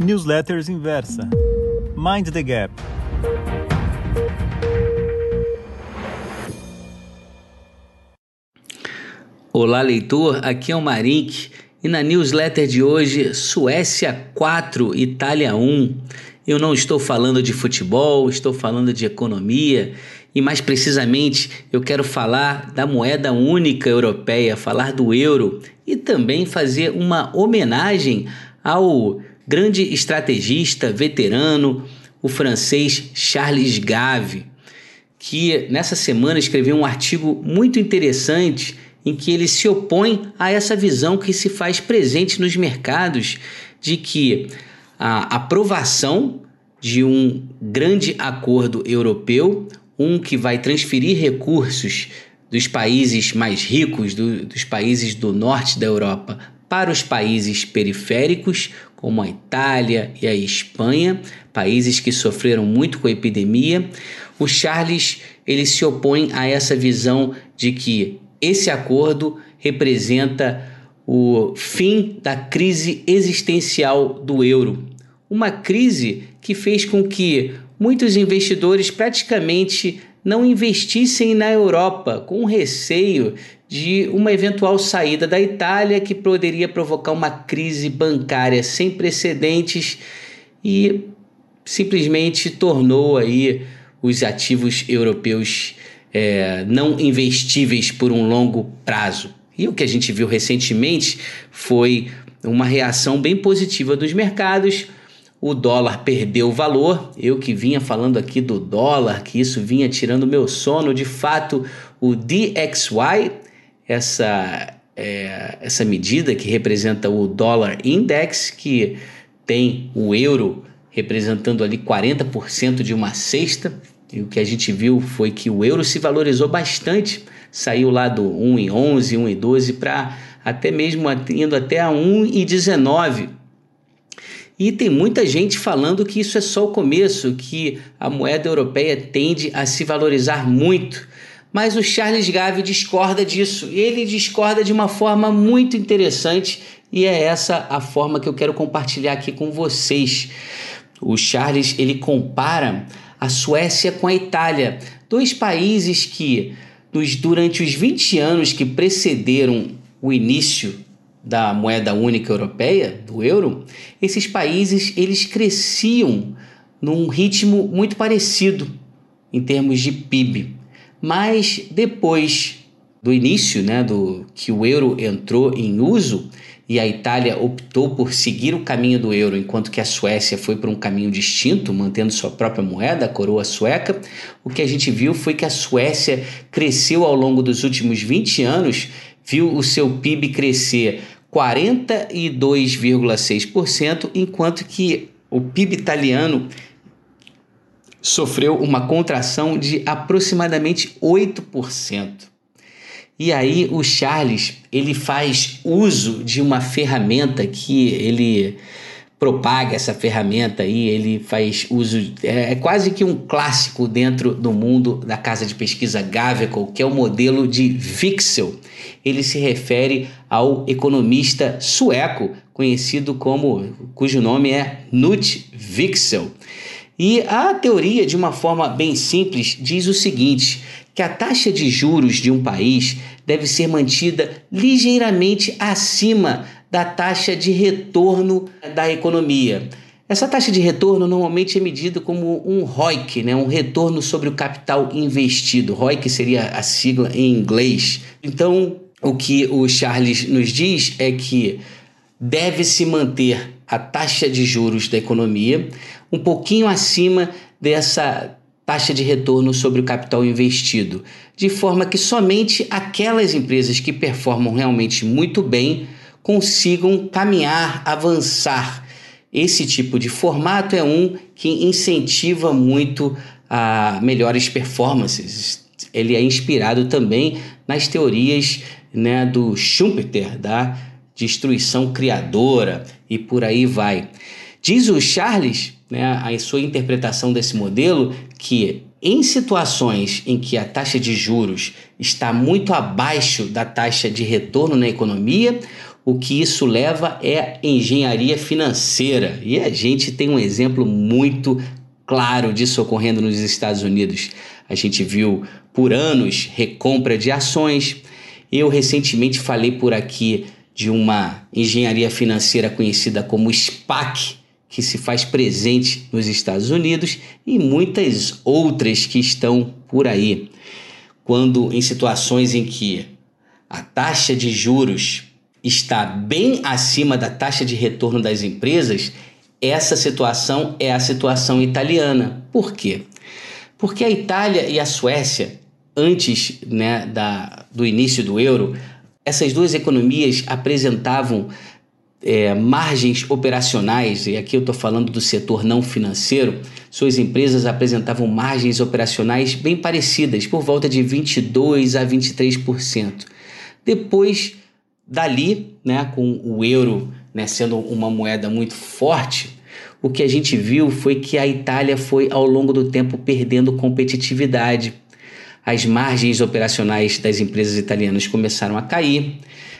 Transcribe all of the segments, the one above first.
Newsletters Inversa. Mind the Gap. Olá, leitor. Aqui é o Marink e na newsletter de hoje, Suécia 4, Itália 1. Eu não estou falando de futebol, estou falando de economia e mais precisamente eu quero falar da moeda única europeia, falar do euro e também fazer uma homenagem ao grande estrategista veterano, o francês Charles Gave, que nessa semana escreveu um artigo muito interessante em que ele se opõe a essa visão que se faz presente nos mercados de que a aprovação de um grande acordo europeu, um que vai transferir recursos dos países mais ricos, do, dos países do norte da Europa, para os países periféricos, como a Itália e a Espanha, países que sofreram muito com a epidemia. O Charles ele se opõe a essa visão de que esse acordo representa o fim da crise existencial do euro, uma crise que fez com que muitos investidores praticamente não investissem na Europa, com receio de uma eventual saída da Itália que poderia provocar uma crise bancária sem precedentes e simplesmente tornou aí os ativos europeus é, não investíveis por um longo prazo. E o que a gente viu recentemente foi uma reação bem positiva dos mercados. O dólar perdeu valor. Eu que vinha falando aqui do dólar, que isso vinha tirando meu sono. De fato, o DXY, essa, é, essa medida que representa o dólar index, que tem o euro representando ali 40% de uma cesta, e o que a gente viu foi que o euro se valorizou bastante, saiu lá do 1,11, 1,12 para até mesmo indo até a 1,19. E tem muita gente falando que isso é só o começo, que a moeda europeia tende a se valorizar muito. Mas o Charles Gave discorda disso. Ele discorda de uma forma muito interessante e é essa a forma que eu quero compartilhar aqui com vocês. O Charles ele compara a Suécia com a Itália, dois países que, nos, durante os 20 anos que precederam o início da moeda única europeia, do euro, esses países eles cresciam num ritmo muito parecido em termos de PIB. Mas depois do início, né, do que o euro entrou em uso, e a Itália optou por seguir o caminho do euro, enquanto que a Suécia foi por um caminho distinto, mantendo sua própria moeda, a coroa sueca, o que a gente viu foi que a Suécia cresceu ao longo dos últimos 20 anos, viu o seu PIB crescer 42,6%, enquanto que o PIB italiano sofreu uma contração de aproximadamente 8%. E aí o Charles, ele faz uso de uma ferramenta que ele propaga essa ferramenta aí, ele faz uso, é, é quase que um clássico dentro do mundo da casa de pesquisa Gaveco, que é o modelo de Vixel. Ele se refere ao economista sueco, conhecido como, cujo nome é Knut Vixel. E a teoria, de uma forma bem simples, diz o seguinte: que a taxa de juros de um país deve ser mantida ligeiramente acima da taxa de retorno da economia. Essa taxa de retorno normalmente é medida como um ROIC, né? um retorno sobre o capital investido. ROIC seria a sigla em inglês. Então, o que o Charles nos diz é que deve-se manter a taxa de juros da economia um pouquinho acima dessa taxa de retorno sobre o capital investido, de forma que somente aquelas empresas que performam realmente muito bem consigam caminhar, avançar. Esse tipo de formato é um que incentiva muito a melhores performances. Ele é inspirado também nas teorias né, do Schumpeter, da destruição criadora e por aí vai. Diz o Charles né, a sua interpretação desse modelo que em situações em que a taxa de juros está muito abaixo da taxa de retorno na economia, o que isso leva é engenharia financeira. E a gente tem um exemplo muito claro disso ocorrendo nos Estados Unidos. A gente viu por anos recompra de ações. Eu recentemente falei por aqui de uma engenharia financeira conhecida como SPAC, que se faz presente nos Estados Unidos e muitas outras que estão por aí. Quando em situações em que a taxa de juros está bem acima da taxa de retorno das empresas, essa situação é a situação italiana. Por quê? Porque a Itália e a Suécia, antes né, da, do início do euro, essas duas economias apresentavam é, margens operacionais, e aqui eu estou falando do setor não financeiro, suas empresas apresentavam margens operacionais bem parecidas, por volta de 22% a 23%. Depois Dali, né, com o euro né, sendo uma moeda muito forte, o que a gente viu foi que a Itália foi ao longo do tempo perdendo competitividade. As margens operacionais das empresas italianas começaram a cair.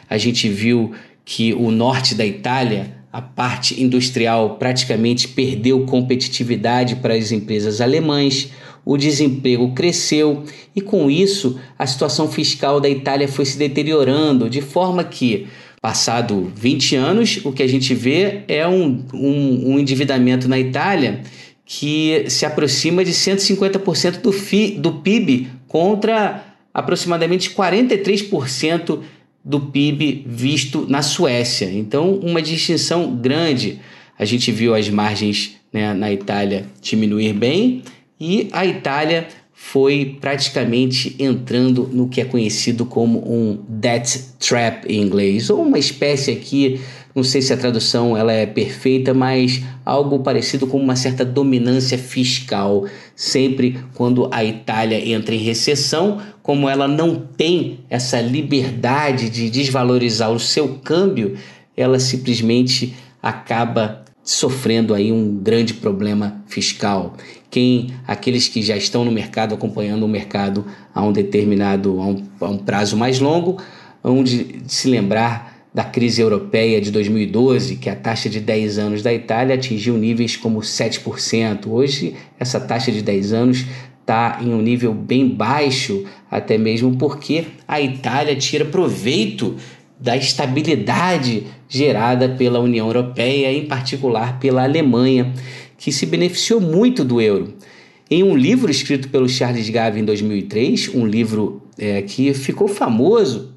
A gente viu que o norte da Itália, a parte industrial, praticamente perdeu competitividade para as empresas alemãs o desemprego cresceu e, com isso, a situação fiscal da Itália foi se deteriorando, de forma que, passado 20 anos, o que a gente vê é um, um, um endividamento na Itália que se aproxima de 150% do, FI, do PIB contra aproximadamente 43% do PIB visto na Suécia. Então, uma distinção grande. A gente viu as margens né, na Itália diminuir bem e a Itália foi praticamente entrando no que é conhecido como um debt trap em inglês, ou uma espécie aqui, não sei se a tradução ela é perfeita, mas algo parecido com uma certa dominância fiscal. Sempre quando a Itália entra em recessão, como ela não tem essa liberdade de desvalorizar o seu câmbio, ela simplesmente acaba sofrendo aí um grande problema fiscal. Quem aqueles que já estão no mercado acompanhando o mercado a um determinado a um, a um prazo mais longo, onde se lembrar da crise europeia de 2012, que a taxa de 10 anos da Itália atingiu níveis como 7%. Hoje essa taxa de 10 anos está em um nível bem baixo, até mesmo porque a Itália tira proveito da estabilidade gerada pela União Europeia, em particular pela Alemanha, que se beneficiou muito do euro. Em um livro escrito pelo Charles Gave em 2003, um livro é, que ficou famoso,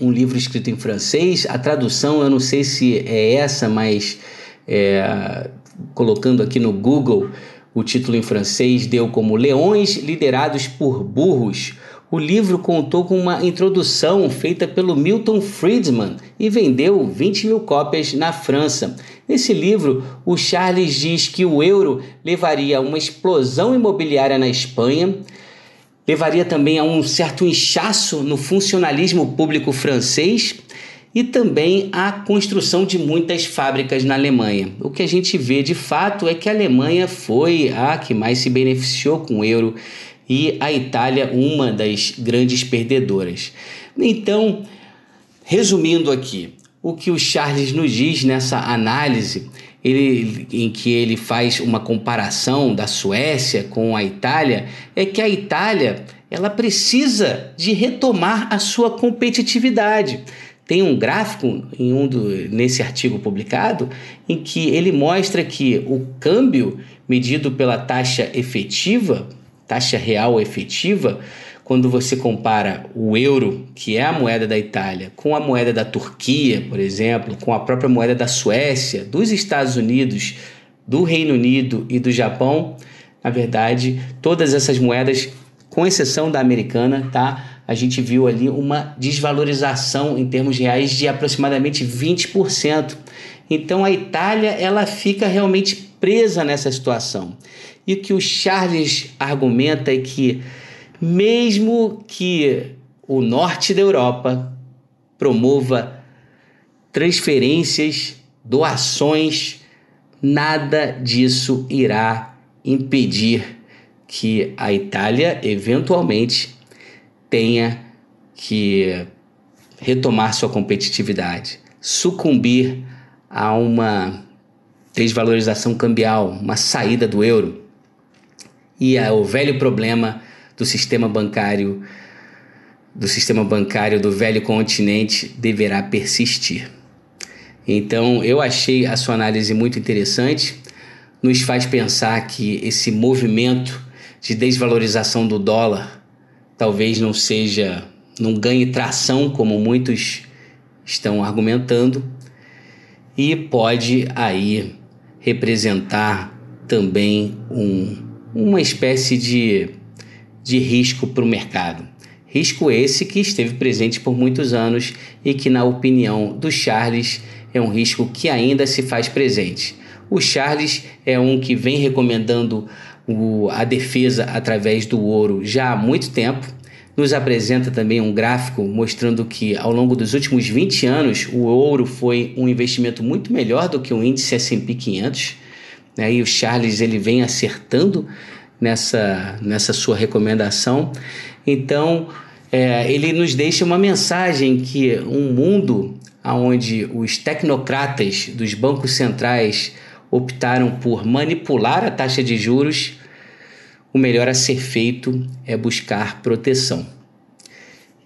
um livro escrito em francês, a tradução eu não sei se é essa, mas é, colocando aqui no Google o título em francês deu como Leões liderados por burros o livro contou com uma introdução feita pelo Milton Friedman e vendeu 20 mil cópias na França. Nesse livro, o Charles diz que o euro levaria a uma explosão imobiliária na Espanha, levaria também a um certo inchaço no funcionalismo público francês e também a construção de muitas fábricas na Alemanha. O que a gente vê de fato é que a Alemanha foi a que mais se beneficiou com o euro e a Itália uma das grandes perdedoras. Então, resumindo aqui, o que o Charles nos diz nessa análise, ele, em que ele faz uma comparação da Suécia com a Itália, é que a Itália ela precisa de retomar a sua competitividade. Tem um gráfico em um do, nesse artigo publicado em que ele mostra que o câmbio medido pela taxa efetiva taxa real efetiva, quando você compara o euro, que é a moeda da Itália, com a moeda da Turquia, por exemplo, com a própria moeda da Suécia, dos Estados Unidos, do Reino Unido e do Japão, na verdade, todas essas moedas, com exceção da americana, tá? A gente viu ali uma desvalorização em termos reais de aproximadamente 20%. Então a Itália ela fica realmente presa nessa situação. E que o Charles argumenta é que, mesmo que o norte da Europa promova transferências, doações, nada disso irá impedir que a Itália eventualmente tenha que retomar sua competitividade. sucumbir a uma desvalorização cambial, uma saída do euro e o velho problema do sistema bancário do sistema bancário do velho continente deverá persistir. Então, eu achei a sua análise muito interessante, nos faz pensar que esse movimento de desvalorização do dólar talvez não seja, não ganhe tração como muitos estão argumentando e pode aí representar também um, uma espécie de, de risco para o mercado. Risco esse que esteve presente por muitos anos e que, na opinião do Charles, é um risco que ainda se faz presente. O Charles é um que vem recomendando o, a defesa através do ouro já há muito tempo. Nos apresenta também um gráfico mostrando que ao longo dos últimos 20 anos o ouro foi um investimento muito melhor do que o índice S&P 500. Né? E o Charles ele vem acertando nessa, nessa sua recomendação. Então é, ele nos deixa uma mensagem que um mundo onde os tecnocratas dos bancos centrais optaram por manipular a taxa de juros o melhor a ser feito é buscar proteção.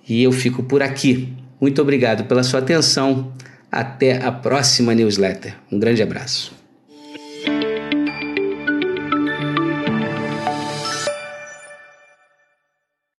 E eu fico por aqui. Muito obrigado pela sua atenção. Até a próxima newsletter. Um grande abraço.